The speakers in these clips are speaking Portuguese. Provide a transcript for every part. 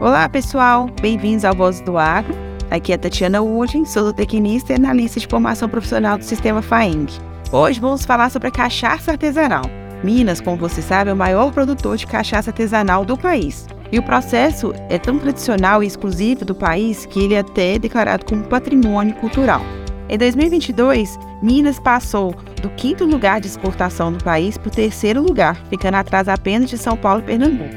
Olá, pessoal! Bem-vindos ao Voz do Agro. Aqui é Tatiana Ugin, sou tecnista e analista de formação profissional do Sistema FAENG. Hoje vamos falar sobre a cachaça artesanal. Minas, como você sabe, é o maior produtor de cachaça artesanal do país. E o processo é tão tradicional e exclusivo do país que ele é até declarado como patrimônio cultural. Em 2022, Minas passou do quinto lugar de exportação do país para o terceiro lugar, ficando atrás apenas de São Paulo e Pernambuco.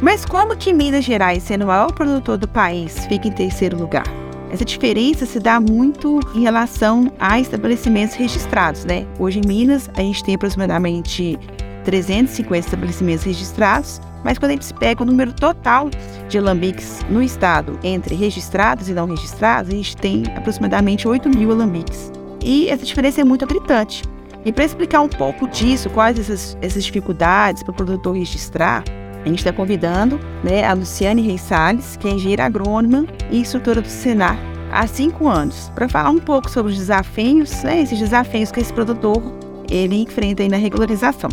Mas como que Minas Gerais, sendo o maior produtor do país, fica em terceiro lugar? Essa diferença se dá muito em relação a estabelecimentos registrados, né? Hoje em Minas, a gente tem aproximadamente 350 estabelecimentos registrados, mas quando a gente pega o número total de alambiques no estado, entre registrados e não registrados, a gente tem aproximadamente 8 mil alambiques. E essa diferença é muito gritante. E para explicar um pouco disso, quais essas, essas dificuldades para o produtor registrar, a gente está convidando né, a Luciane Reis Salles, que é engenheira agrônoma e instrutora do Senar há cinco anos, para falar um pouco sobre os desafios, né, esses desafios que esse produtor ele enfrenta aí na regularização.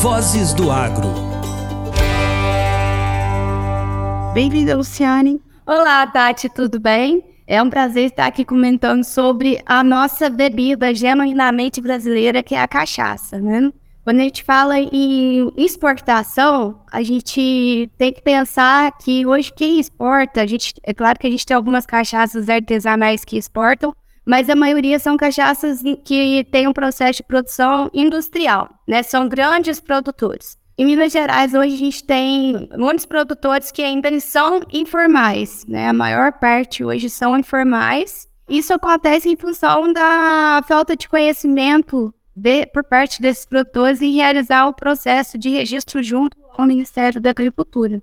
Vozes do Agro. Bem-vinda, Luciane. Olá, Tati, tudo bem? É um prazer estar aqui comentando sobre a nossa bebida genuinamente brasileira, que é a cachaça, né? Quando a gente fala em exportação, a gente tem que pensar que hoje quem exporta, a gente, é claro que a gente tem algumas cachaças artesanais que exportam, mas a maioria são cachaças que têm um processo de produção industrial, né? São grandes produtores. Em Minas Gerais, hoje a gente tem muitos produtores que ainda são informais, né? A maior parte hoje são informais. Isso acontece em função da falta de conhecimento de, por parte desses produtores em realizar o processo de registro junto com o Ministério da Agricultura.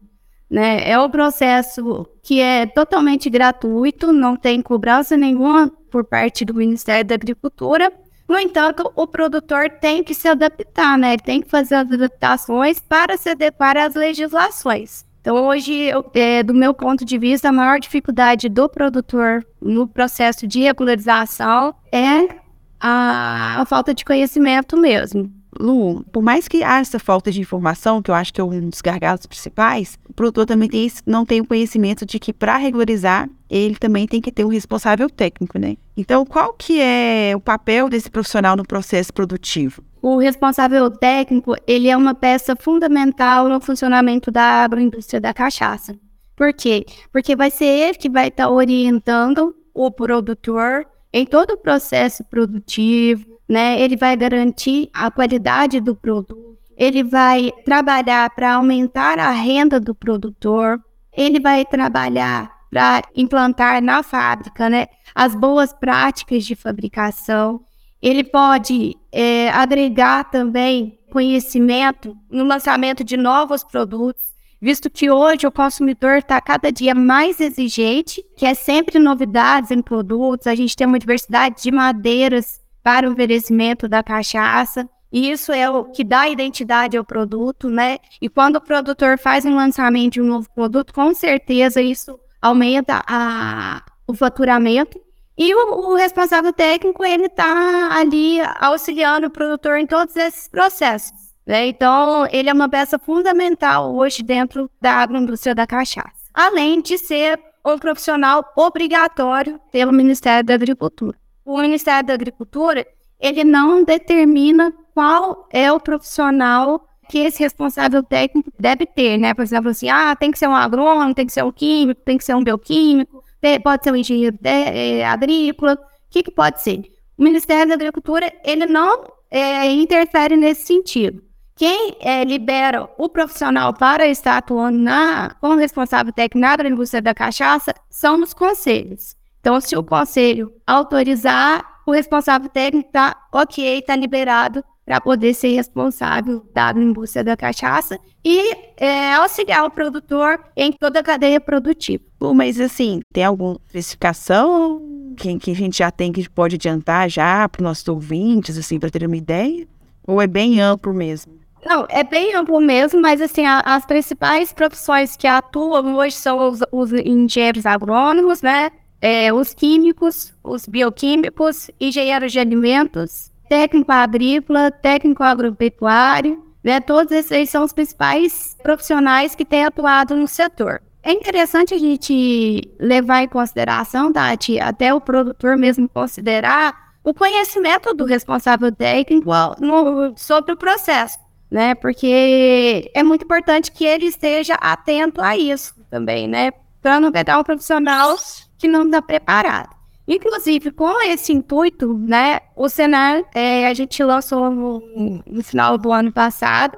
Né? É um processo que é totalmente gratuito, não tem cobrança nenhuma por parte do Ministério da Agricultura. No entanto, o produtor tem que se adaptar, né? tem que fazer as adaptações para se adequar às legislações. Então, hoje, é, do meu ponto de vista, a maior dificuldade do produtor no processo de regularização é a, a falta de conhecimento mesmo. Lu, por mais que haja essa falta de informação, que eu acho que é um dos gargalos principais, o produtor também tem, não tem o conhecimento de que para regularizar, ele também tem que ter um responsável técnico, né? Então, qual que é o papel desse profissional no processo produtivo? O responsável técnico, ele é uma peça fundamental no funcionamento da agroindústria da cachaça. Por quê? Porque vai ser ele que vai estar tá orientando o produtor em todo o processo produtivo, né? Ele vai garantir a qualidade do produto, ele vai trabalhar para aumentar a renda do produtor, ele vai trabalhar para implantar na fábrica, né, as boas práticas de fabricação. Ele pode é, agregar também conhecimento no lançamento de novos produtos visto que hoje o consumidor está cada dia mais exigente, que é sempre novidades em produtos, a gente tem uma diversidade de madeiras para o envelhecimento da cachaça, e isso é o que dá identidade ao produto, né? E quando o produtor faz um lançamento de um novo produto, com certeza isso aumenta a, o faturamento. E o, o responsável técnico, ele está ali auxiliando o produtor em todos esses processos. Né? Então, ele é uma peça fundamental hoje dentro da agroindústria da cachaça. Além de ser um profissional obrigatório pelo Ministério da Agricultura. O Ministério da Agricultura, ele não determina qual é o profissional que esse responsável técnico deve ter, né? Por exemplo, assim, ah, tem que ser um agrônomo, tem que ser um químico, tem que ser um bioquímico, pode ser um engenheiro de, é, agrícola, o que, que pode ser? O Ministério da Agricultura, ele não é, interfere nesse sentido. Quem é, libera o profissional para estar atuando na, como responsável técnico na indústria da cachaça são os conselhos. Então, se o conselho autorizar, o responsável técnico está ok, está liberado para poder ser responsável da indústria da cachaça e é, auxiliar o produtor em toda a cadeia produtiva. Bom, mas assim, tem alguma especificação que, que a gente já tem que pode adiantar já para os nossos ouvintes, assim, para ter uma ideia? Ou é bem amplo mesmo? Não, é bem amplo mesmo, mas assim, a, as principais profissões que atuam hoje são os, os engenheiros agrônomos, né? É, os químicos, os bioquímicos, engenheiros de alimentos, técnico agrícola, técnico agropecuário, né? Todos esses são os principais profissionais que têm atuado no setor. É interessante a gente levar em consideração, Tati, até o produtor mesmo considerar o conhecimento do responsável técnico no, sobre o processo, né? Porque é muito importante que ele esteja atento a isso também, né? Para não pegar um profissional que não está preparado. Inclusive, com esse intuito, né, o Senar, é, a gente lançou no, no, final do ano passado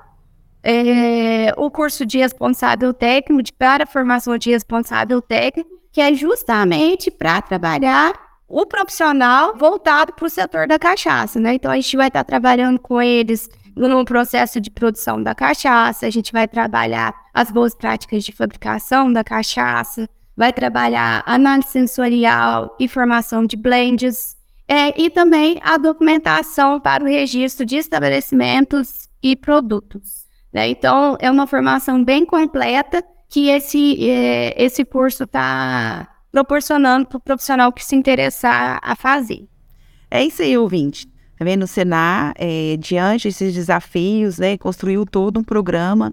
é, o curso de responsável técnico, de, para formação de responsável técnico, que é justamente para trabalhar o profissional voltado para o setor da cachaça, né? Então, a gente vai estar trabalhando com eles no processo de produção da cachaça, a gente vai trabalhar as boas práticas de fabricação da cachaça, vai trabalhar análise sensorial e formação de blends, é, e também a documentação para o registro de estabelecimentos e produtos. Né? Então, é uma formação bem completa que esse, é, esse curso está proporcionando para o profissional que se interessar a fazer. É isso aí, ouvinte. Tá vendo? O Senar, é, diante desses desafios, né, construiu todo um programa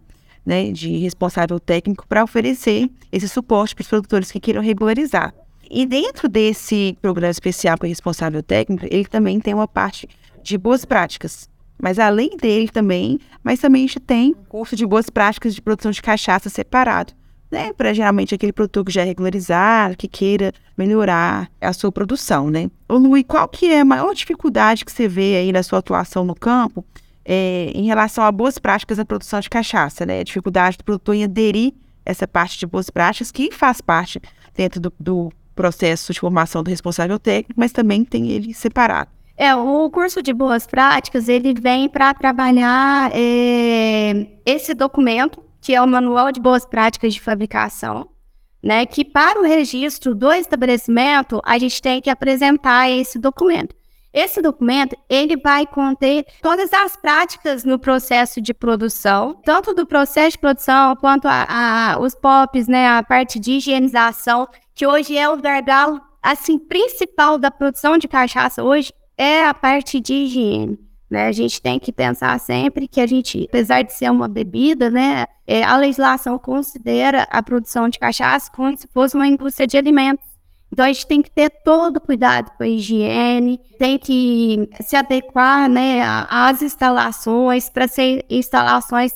né, de responsável técnico para oferecer esse suporte para os produtores que queiram regularizar. E dentro desse programa especial para responsável técnico, ele também tem uma parte de boas práticas. Mas além dele também, mas também a gente tem curso de boas práticas de produção de cachaça separado, né? Para geralmente aquele produtor que já é regularizado, que queira melhorar a sua produção, né? Ô Luiz, qual que é a maior dificuldade que você vê aí na sua atuação no campo é, em relação a boas práticas na produção de cachaça, né? A dificuldade do produtor em aderir essa parte de boas práticas, que faz parte dentro do, do processo de formação do responsável técnico, mas também tem ele separado. É, o curso de boas práticas, ele vem para trabalhar é, esse documento, que é o Manual de Boas Práticas de Fabricação, né, que para o registro do estabelecimento, a gente tem que apresentar esse documento. Esse documento, ele vai conter todas as práticas no processo de produção, tanto do processo de produção quanto a, a, os POPs, né, a parte de higienização, que hoje é o gargalo, assim, principal da produção de cachaça hoje, é a parte de higiene. Né? A gente tem que pensar sempre que a gente, apesar de ser uma bebida, né, é, a legislação considera a produção de cachaça como se fosse uma indústria de alimentos. Então a gente tem que ter todo cuidado com a higiene, tem que se adequar né, às instalações para ser instalações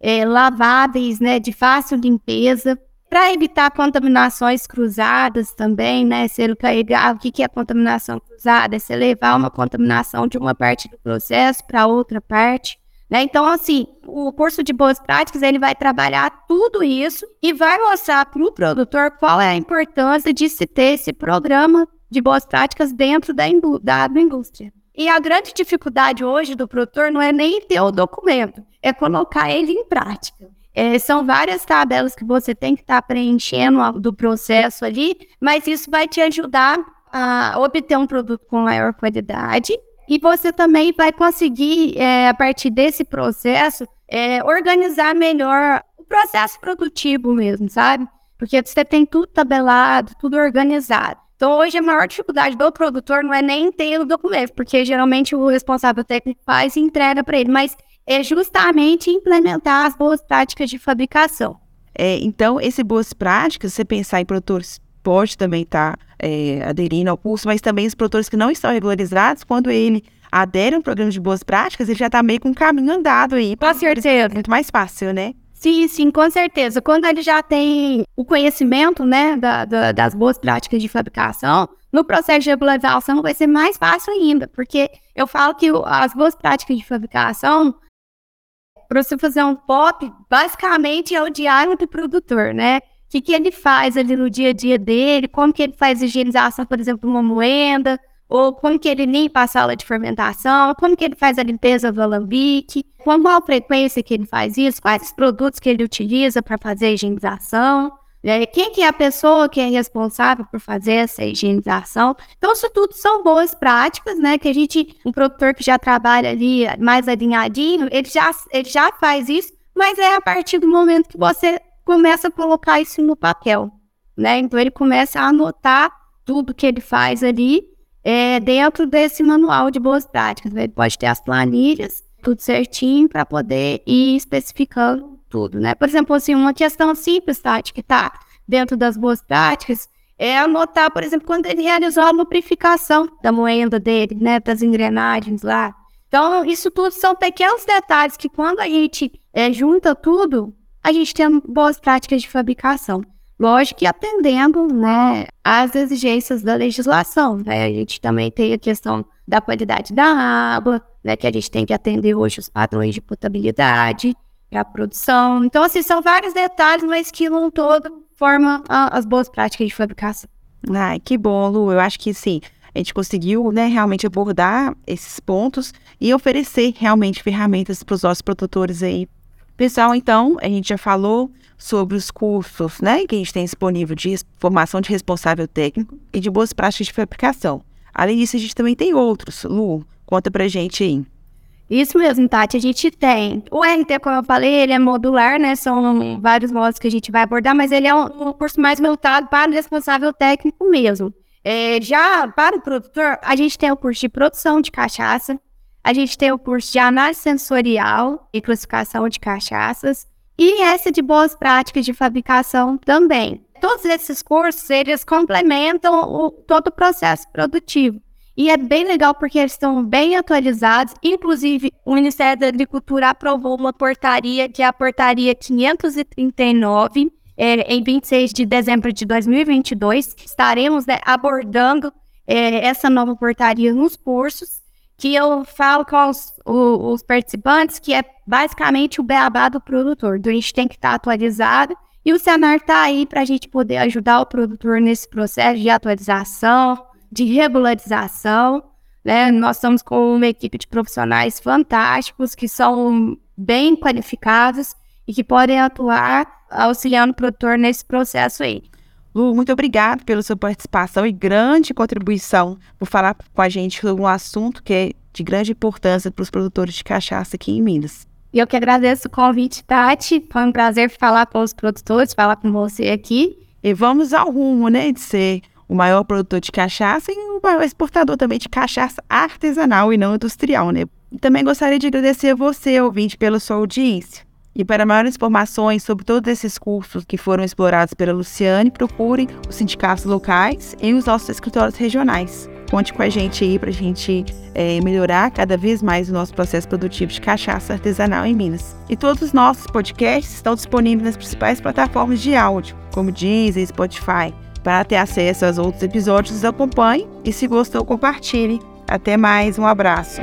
é, laváveis, né, de fácil limpeza, para evitar contaminações cruzadas também, né? Se ele carregar, o que, que é contaminação cruzada? É você levar uma contaminação de uma parte do processo para outra parte. Né? Então, assim, o curso de boas práticas ele vai trabalhar tudo isso e vai mostrar para o produtor qual é a importância de se ter esse programa de boas práticas dentro da, da indústria. E a grande dificuldade hoje do produtor não é nem ter o documento, é colocar ele em prática. É, são várias tabelas que você tem que estar tá preenchendo do processo ali, mas isso vai te ajudar a obter um produto com maior qualidade e você também vai conseguir, é, a partir desse processo, é, organizar melhor o processo produtivo mesmo, sabe? Porque você tem tudo tabelado, tudo organizado. Então, hoje, a maior dificuldade do produtor não é nem ter o documento, porque geralmente o responsável técnico faz e entrega para ele, mas é justamente implementar as boas práticas de fabricação. É, então, esse boas práticas, você pensar em produtores pode também estar tá, é, aderindo ao curso, mas também os produtores que não estão regularizados, quando ele adere a um programa de boas práticas, ele já está meio com um caminho andado aí. Com certeza. Muito mais fácil, né? Sim, sim, com certeza. Quando ele já tem o conhecimento, né, da, da, das boas práticas de fabricação, no processo de regularização vai ser mais fácil ainda, porque eu falo que as boas práticas de fabricação, para você fazer um pop, basicamente é o diário do produtor, né? O que, que ele faz ali no dia a dia dele, como que ele faz higienização, por exemplo, uma moenda, ou como que ele limpa a sala de fermentação, como que ele faz a limpeza do alambique, com qual frequência que ele faz isso, quais os produtos que ele utiliza para fazer a higienização, né? quem que é a pessoa que é responsável por fazer essa higienização. Então, isso tudo são boas práticas, né, que a gente, um produtor que já trabalha ali mais alinhadinho, ele já, ele já faz isso, mas é a partir do momento que você começa a colocar isso no papel, né? Então ele começa a anotar tudo que ele faz ali é, dentro desse manual de boas práticas. Ele pode ter as planilhas, tudo certinho, para poder ir especificando tudo, né? Por exemplo, assim, uma questão simples, Tati, que está dentro das boas práticas, é anotar, por exemplo, quando ele realizou a lubrificação da moenda dele, né, das engrenagens lá. Então, isso tudo são pequenos detalhes que quando a gente é, junta tudo, a gente tem boas práticas de fabricação. Lógico que atendendo né, às exigências da legislação. Né? A gente também tem a questão da qualidade da água, né, que a gente tem que atender hoje os padrões de potabilidade para a produção. Então, assim, são vários detalhes, mas que num todo formam as boas práticas de fabricação. Ai, que bom, Lu. Eu acho que sim, a gente conseguiu né, realmente abordar esses pontos e oferecer realmente ferramentas para os nossos produtores aí. Pessoal, então, a gente já falou sobre os cursos né, que a gente tem disponível de formação de responsável técnico e de boas práticas de fabricação. Além disso, a gente também tem outros. Lu, conta pra gente aí. Isso mesmo, Tati. A gente tem. O RT, como eu falei, ele é modular, né? São vários módulos que a gente vai abordar, mas ele é um, um curso mais voltado para o responsável técnico mesmo. É, já para o produtor, a gente tem o curso de produção de cachaça, a gente tem o curso de análise sensorial e classificação de cachaças, e essa de boas práticas de fabricação também. Todos esses cursos, eles complementam o, todo o processo produtivo. E é bem legal porque eles estão bem atualizados. Inclusive, o Ministério da Agricultura aprovou uma portaria, que é a portaria 539, é, em 26 de dezembro de 2022. Estaremos né, abordando é, essa nova portaria nos cursos, que eu falo com os, os, os participantes, que é basicamente o beabá do produtor. Então, a gente tem que estar atualizado. E o Senar está aí para a gente poder ajudar o produtor nesse processo de atualização, de regularização. Né? Nós estamos com uma equipe de profissionais fantásticos que são bem qualificados e que podem atuar auxiliando o produtor nesse processo aí. Lu, muito obrigado pela sua participação e grande contribuição por falar com a gente sobre um assunto que é de grande importância para os produtores de cachaça aqui em Minas. E eu que agradeço o convite, Tati. Foi um prazer falar com os produtores, falar com você aqui. E vamos ao rumo, né, de ser o maior produtor de cachaça e o maior exportador também de cachaça artesanal e não industrial, né? Também gostaria de agradecer a você, ouvinte, pela sua audiência. E para maiores informações sobre todos esses cursos que foram explorados pela Luciane, procurem os sindicatos locais e os nossos escritórios regionais. Conte com a gente aí para a gente é, melhorar cada vez mais o nosso processo produtivo de cachaça artesanal em Minas. E todos os nossos podcasts estão disponíveis nas principais plataformas de áudio, como Deezer e Spotify. Para ter acesso aos outros episódios, acompanhe e se gostou, compartilhe. Até mais, um abraço.